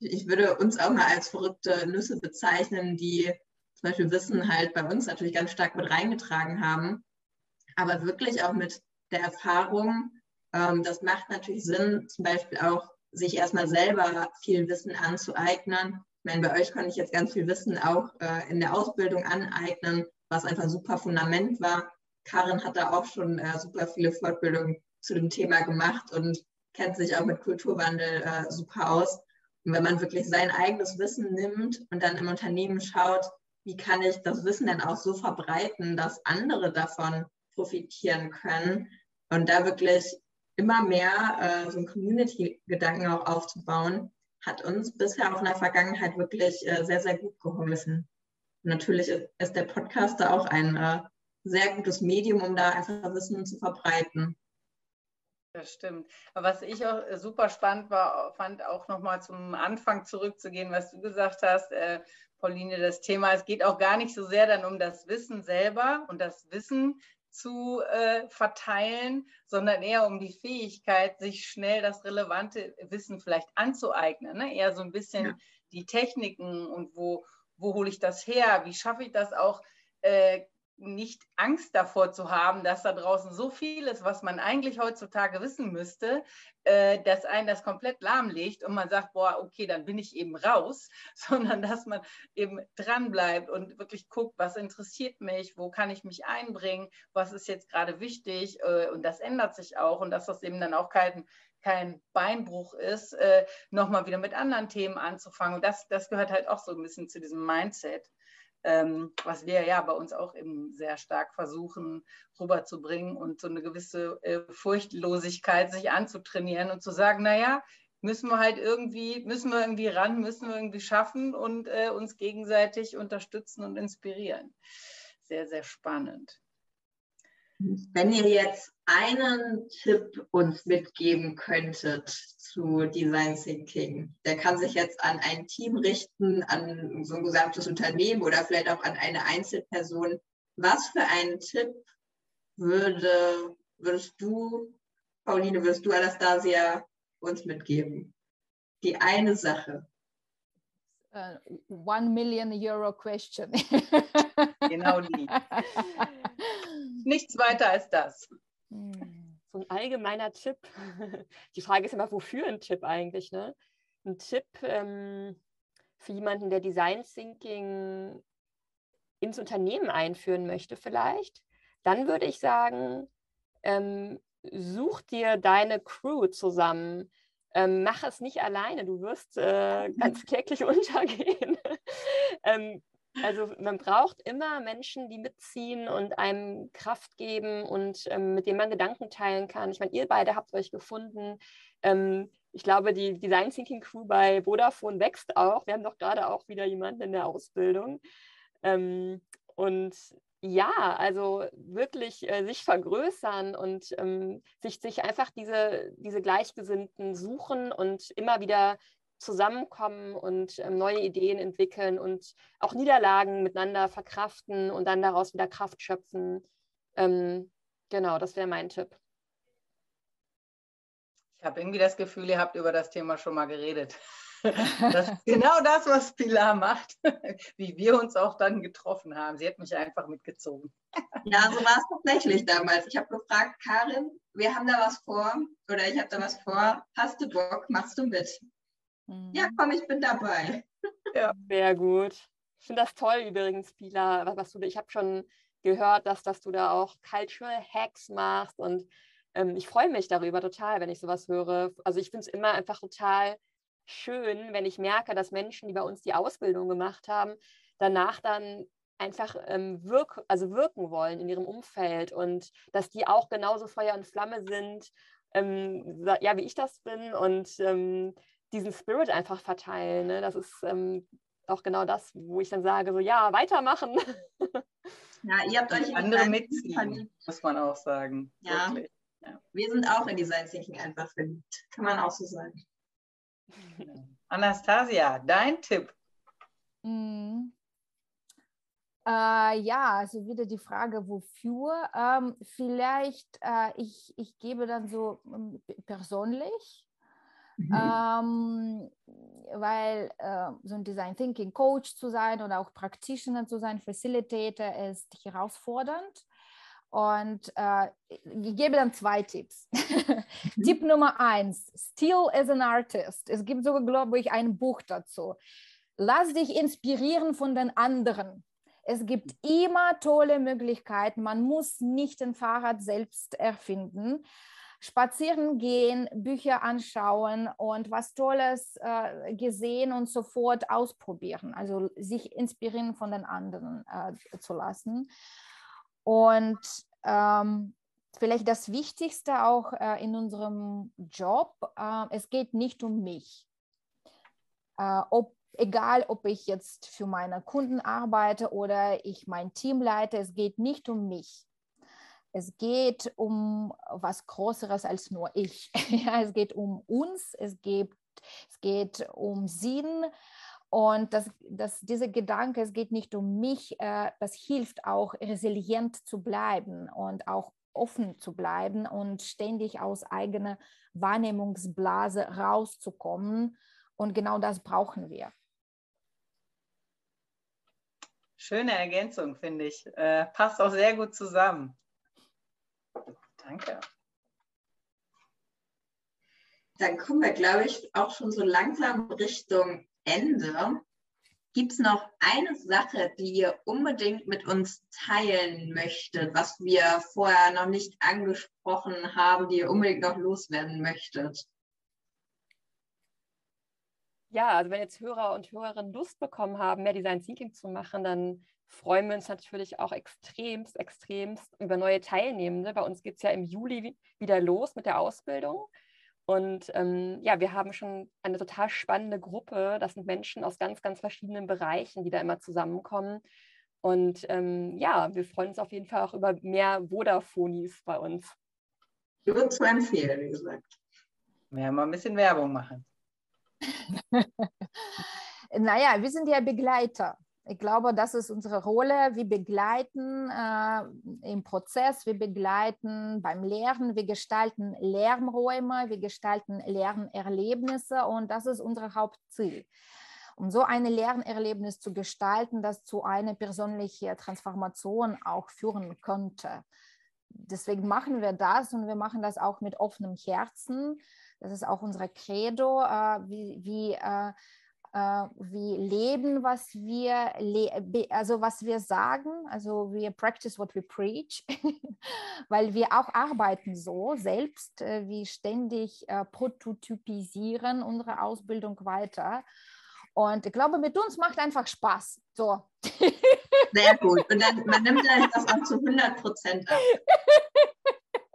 ich würde uns auch mal als verrückte Nüsse bezeichnen, die zum Beispiel Wissen halt bei uns natürlich ganz stark mit reingetragen haben, aber wirklich auch mit der Erfahrung, ähm, das macht natürlich Sinn, zum Beispiel auch sich erstmal selber viel Wissen anzueignen. Ich meine, bei euch konnte ich jetzt ganz viel Wissen auch äh, in der Ausbildung aneignen, was einfach ein super Fundament war. Karin hat da auch schon äh, super viele Fortbildungen zu dem Thema gemacht und kennt sich auch mit Kulturwandel äh, super aus. Und wenn man wirklich sein eigenes Wissen nimmt und dann im Unternehmen schaut, wie kann ich das Wissen dann auch so verbreiten, dass andere davon profitieren können und da wirklich immer mehr äh, so einen Community-Gedanken auch aufzubauen, hat uns bisher auch in der Vergangenheit wirklich äh, sehr, sehr gut geholfen. Natürlich ist, der Podcast da auch ein äh, sehr gutes Medium, um da einfach Wissen zu verbreiten. Das stimmt. Aber was ich auch äh, super spannend war, fand auch nochmal zum Anfang zurückzugehen, was du gesagt hast, äh, Pauline, das Thema, es geht auch gar nicht so sehr dann um das Wissen selber und das Wissen zu äh, verteilen, sondern eher um die Fähigkeit, sich schnell das relevante Wissen vielleicht anzueignen. Ne? Eher so ein bisschen ja. die Techniken und wo, wo hole ich das her? Wie schaffe ich das auch äh, nicht Angst davor zu haben, dass da draußen so viel ist, was man eigentlich heutzutage wissen müsste, äh, dass einen das komplett lahmlegt und man sagt, boah, okay, dann bin ich eben raus, sondern dass man eben dranbleibt und wirklich guckt, was interessiert mich, wo kann ich mich einbringen, was ist jetzt gerade wichtig äh, und das ändert sich auch und dass das eben dann auch kein, kein Beinbruch ist, äh, nochmal wieder mit anderen Themen anzufangen. Und das, das gehört halt auch so ein bisschen zu diesem Mindset ähm, was wir ja bei uns auch eben sehr stark versuchen rüberzubringen und so eine gewisse äh, Furchtlosigkeit sich anzutrainieren und zu sagen, naja, müssen wir halt irgendwie, müssen wir irgendwie ran, müssen wir irgendwie schaffen und äh, uns gegenseitig unterstützen und inspirieren. Sehr, sehr spannend. Wenn ihr jetzt einen Tipp uns mitgeben könntet zu Design Thinking, der kann sich jetzt an ein Team richten, an so ein gesamtes Unternehmen oder vielleicht auch an eine Einzelperson. Was für einen Tipp würde würdest du, Pauline, würdest du Anastasia uns mitgeben? Die eine Sache. Uh, one million Euro question. genau die. Nichts weiter als das. So ein allgemeiner Tipp. Die Frage ist immer, wofür ein Tipp eigentlich? Ne? Ein Tipp ähm, für jemanden, der Design Thinking ins Unternehmen einführen möchte, vielleicht, dann würde ich sagen, ähm, such dir deine Crew zusammen. Ähm, mach es nicht alleine, du wirst äh, ganz kläglich untergehen. ähm, also man braucht immer Menschen, die mitziehen und einem Kraft geben und ähm, mit denen man Gedanken teilen kann. Ich meine, ihr beide habt euch gefunden. Ähm, ich glaube, die Design Thinking Crew bei Vodafone wächst auch. Wir haben doch gerade auch wieder jemanden in der Ausbildung. Ähm, und ja, also wirklich äh, sich vergrößern und ähm, sich, sich einfach diese, diese Gleichgesinnten suchen und immer wieder zusammenkommen und ähm, neue Ideen entwickeln und auch Niederlagen miteinander verkraften und dann daraus wieder Kraft schöpfen. Ähm, genau, das wäre mein Tipp. Ich habe irgendwie das Gefühl, ihr habt über das Thema schon mal geredet. Das ist genau das, was Pilar macht, wie wir uns auch dann getroffen haben. Sie hat mich einfach mitgezogen. Ja, so war es tatsächlich damals. Ich habe gefragt, Karin, wir haben da was vor oder ich habe da was vor. Hast du Bock? Machst du mit? Mhm. Ja, komm, ich bin dabei. Ja, sehr gut. Ich finde das toll übrigens, Pilar, was, was du, ich habe schon gehört, dass, dass du da auch Cultural Hacks machst und ähm, ich freue mich darüber total, wenn ich sowas höre. Also ich finde es immer einfach total schön, wenn ich merke, dass Menschen, die bei uns die Ausbildung gemacht haben, danach dann einfach ähm, wirk also wirken wollen in ihrem Umfeld und dass die auch genauso Feuer und Flamme sind, ähm, ja, wie ich das bin und ähm, diesen Spirit einfach verteilen. Ne? Das ist ähm, auch genau das, wo ich dann sage, so ja, weitermachen. Ja, ihr habt euch in andere mitziehen, muss man auch sagen. Ja. ja. Wir sind auch in Design Thinking einfach verliebt, kann man auch so sagen. Anastasia, dein Tipp? Mm. Äh, ja, also wieder die Frage, wofür. Ähm, vielleicht, äh, ich, ich gebe dann so ähm, persönlich, mhm. ähm, weil äh, so ein Design Thinking Coach zu sein oder auch Practitioner zu sein, Facilitator ist herausfordernd. Und äh, ich gebe dann zwei Tipps. Mhm. Tipp Nummer eins, Still as an Artist. Es gibt sogar, glaube ich, ein Buch dazu. Lass dich inspirieren von den anderen. Es gibt immer tolle Möglichkeiten. Man muss nicht ein Fahrrad selbst erfinden. Spazieren gehen, Bücher anschauen und was Tolles äh, gesehen und sofort ausprobieren. Also sich inspirieren von den anderen äh, zu lassen. Und ähm, vielleicht das Wichtigste auch äh, in unserem Job, äh, es geht nicht um mich. Äh, ob, egal, ob ich jetzt für meine Kunden arbeite oder ich mein Team leite, es geht nicht um mich. Es geht um was Größeres als nur ich. ja, es geht um uns, es geht, es geht um Sinn, und das, das, dieser Gedanke, es geht nicht um mich, äh, das hilft auch, resilient zu bleiben und auch offen zu bleiben und ständig aus eigener Wahrnehmungsblase rauszukommen. Und genau das brauchen wir. Schöne Ergänzung, finde ich. Äh, passt auch sehr gut zusammen. Danke. Dann kommen wir, glaube ich, auch schon so langsam Richtung Ende gibt es noch eine Sache, die ihr unbedingt mit uns teilen möchtet, was wir vorher noch nicht angesprochen haben, die ihr unbedingt noch loswerden möchtet? Ja, also wenn jetzt Hörer und Hörerinnen Lust bekommen haben, mehr Design Thinking zu machen, dann freuen wir uns natürlich auch extremst, extremst über neue Teilnehmende. Bei uns geht es ja im Juli wieder los mit der Ausbildung. Und ähm, ja, wir haben schon eine total spannende Gruppe. Das sind Menschen aus ganz, ganz verschiedenen Bereichen, die da immer zusammenkommen. Und ähm, ja, wir freuen uns auf jeden Fall auch über mehr Vodafonis bei uns. Nur zu empfehlen, wie gesagt. Ja, mal ein bisschen Werbung machen. naja, wir sind ja Begleiter. ich glaube, das ist unsere Rolle. Wir begleiten äh, im Prozess, wir begleiten beim Lernen, wir gestalten Lernräume, wir gestalten Lernerlebnisse und das ist unser Hauptziel. Um so ein Lernerlebnis zu gestalten, das zu einer persönlichen Transformation auch führen könnte. Deswegen machen wir das und wir machen das auch mit offenem Herzen. Das ist auch unser Credo, äh, wie, wie äh, äh, wir leben, was wir, also was wir sagen, also wir practice what we preach, weil wir auch arbeiten so selbst, äh, wir ständig äh, prototypisieren unsere Ausbildung weiter. Und ich glaube, mit uns macht einfach Spaß. So. Sehr gut. Und dann, man nimmt das auch zu 100 Prozent ab.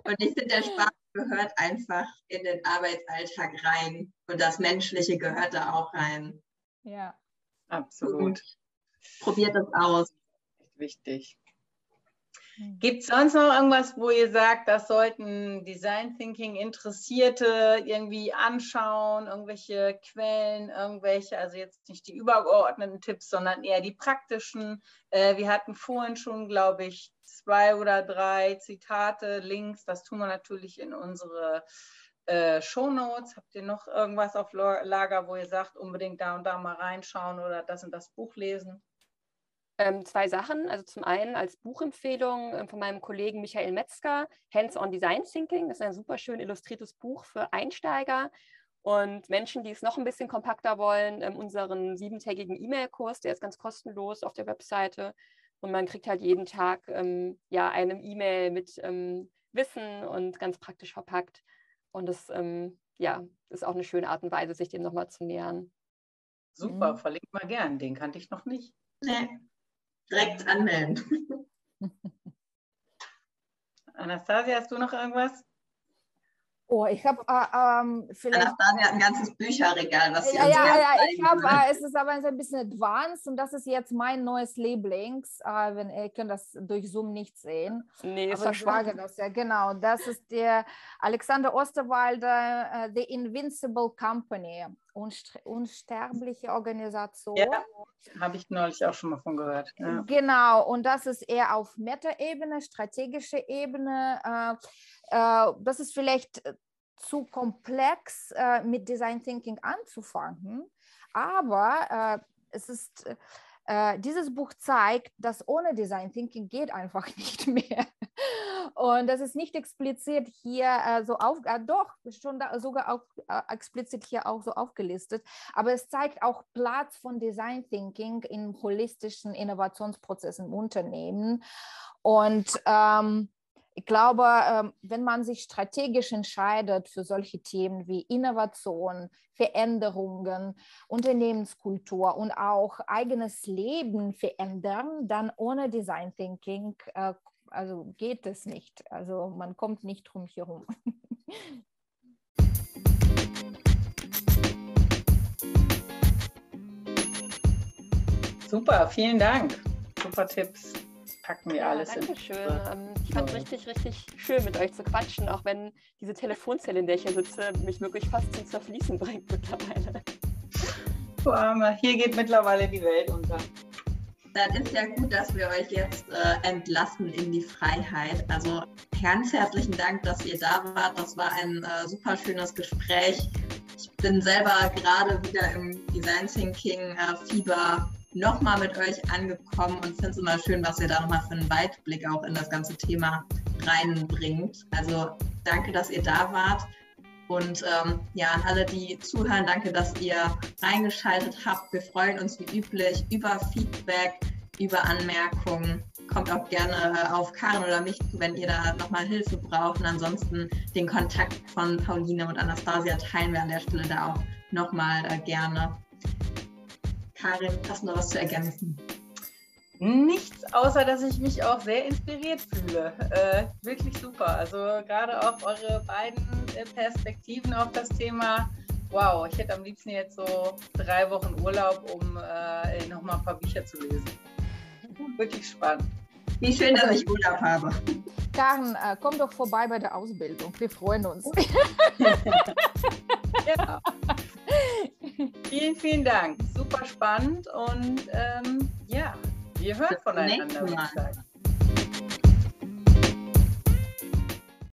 Und ich finde, der Spaß gehört einfach in den Arbeitsalltag rein. Und das Menschliche gehört da auch rein. Ja. Absolut. Probiert es aus. Wichtig. Hm. Gibt es sonst noch irgendwas, wo ihr sagt, das sollten Design Thinking Interessierte irgendwie anschauen, irgendwelche Quellen, irgendwelche, also jetzt nicht die übergeordneten Tipps, sondern eher die praktischen. Äh, wir hatten vorhin schon, glaube ich, zwei oder drei Zitate, Links, das tun wir natürlich in unsere äh, Shownotes? Habt ihr noch irgendwas auf Lager, wo ihr sagt, unbedingt da und da mal reinschauen oder das und das Buch lesen? Ähm, zwei Sachen. Also zum einen als Buchempfehlung äh, von meinem Kollegen Michael Metzger, Hands-on Design Thinking. Das ist ein super schön illustriertes Buch für Einsteiger und Menschen, die es noch ein bisschen kompakter wollen. Ähm, unseren siebentägigen E-Mail-Kurs, der ist ganz kostenlos auf der Webseite. Und man kriegt halt jeden Tag ähm, ja eine E-Mail mit ähm, Wissen und ganz praktisch verpackt. Und das ähm, ja, ist auch eine schöne Art und Weise, sich dem nochmal zu nähern. Super, mhm. verlinkt mal gern. Den kannte ich noch nicht. Nee. Direkt anmelden. Anastasia, hast du noch irgendwas? Oh, ich habe äh, ähm, vielleicht. Anastasia hat ein ganzes Bücherregal, was sie Ja, ja, ja, ich habe, äh, es ist aber ein bisschen advanced und das ist jetzt mein neues Lieblings. Äh, wenn ihr könnt das durch Zoom nicht sehen. Nee, aber ich sage das ja, genau. Das ist der Alexander Osterwalder, uh, The Invincible Company, unsterbliche Organisation. Ja, habe ich neulich auch schon mal von gehört. Ja. Genau, und das ist eher auf Meta-Ebene, strategische Ebene. Äh, das ist vielleicht äh, zu komplex äh, mit Design Thinking anzufangen, aber es ist dieses Buch zeigt, dass ohne Design Thinking geht einfach nicht mehr. Und das ist nicht explizit hier äh, so auf, äh, doch schon da, sogar auch äh, explizit hier auch so aufgelistet, aber es zeigt auch Platz von Design Thinking in holistischen Innovationsprozessen im Unternehmen. Und ähm, ich glaube, ähm, wenn man sich strategisch entscheidet für solche Themen wie Innovation, Veränderungen, Unternehmenskultur und auch eigenes Leben verändern, dann ohne Design Thinking äh, also geht es nicht. Also man kommt nicht drum herum. Super, vielen Dank. Super Tipps packen wir ja, alles Dankeschön. in. Ähm, ich fand es richtig, richtig schön, mit euch zu quatschen, auch wenn diese Telefonzelle, in der ich hier sitze, mich wirklich fast zum Zerfließen bringt mittlerweile. Du hier geht mittlerweile die Welt unter. Dann ist ja gut, dass wir euch jetzt äh, entlassen in die Freiheit. Also ganz herzlichen Dank, dass ihr da wart. Das war ein äh, super schönes Gespräch. Ich bin selber gerade wieder im Design Thinking äh, Fieber nochmal mit euch angekommen und finde es immer schön, was ihr da nochmal für einen Weitblick auch in das ganze Thema reinbringt. Also danke, dass ihr da wart. Und ähm, ja, an alle, die zuhören, danke, dass ihr reingeschaltet habt. Wir freuen uns wie üblich über Feedback, über Anmerkungen. Kommt auch gerne auf Karin oder mich wenn ihr da nochmal Hilfe braucht. Und ansonsten den Kontakt von Pauline und Anastasia teilen wir an der Stelle da auch nochmal äh, gerne. Karin, hast du noch was zu ergänzen? Nichts, außer dass ich mich auch sehr inspiriert fühle. Äh, wirklich super. Also gerade auch eure beiden äh, Perspektiven auf das Thema. Wow, ich hätte am liebsten jetzt so drei Wochen Urlaub, um äh, nochmal ein paar Bücher zu lesen. Wirklich spannend. Wie schön, dass ich Urlaub habe. Karen, äh, komm doch vorbei bei der Ausbildung. Wir freuen uns. ja. Vielen, vielen Dank. Super spannend und ähm, ja, Ihr hört voneinander.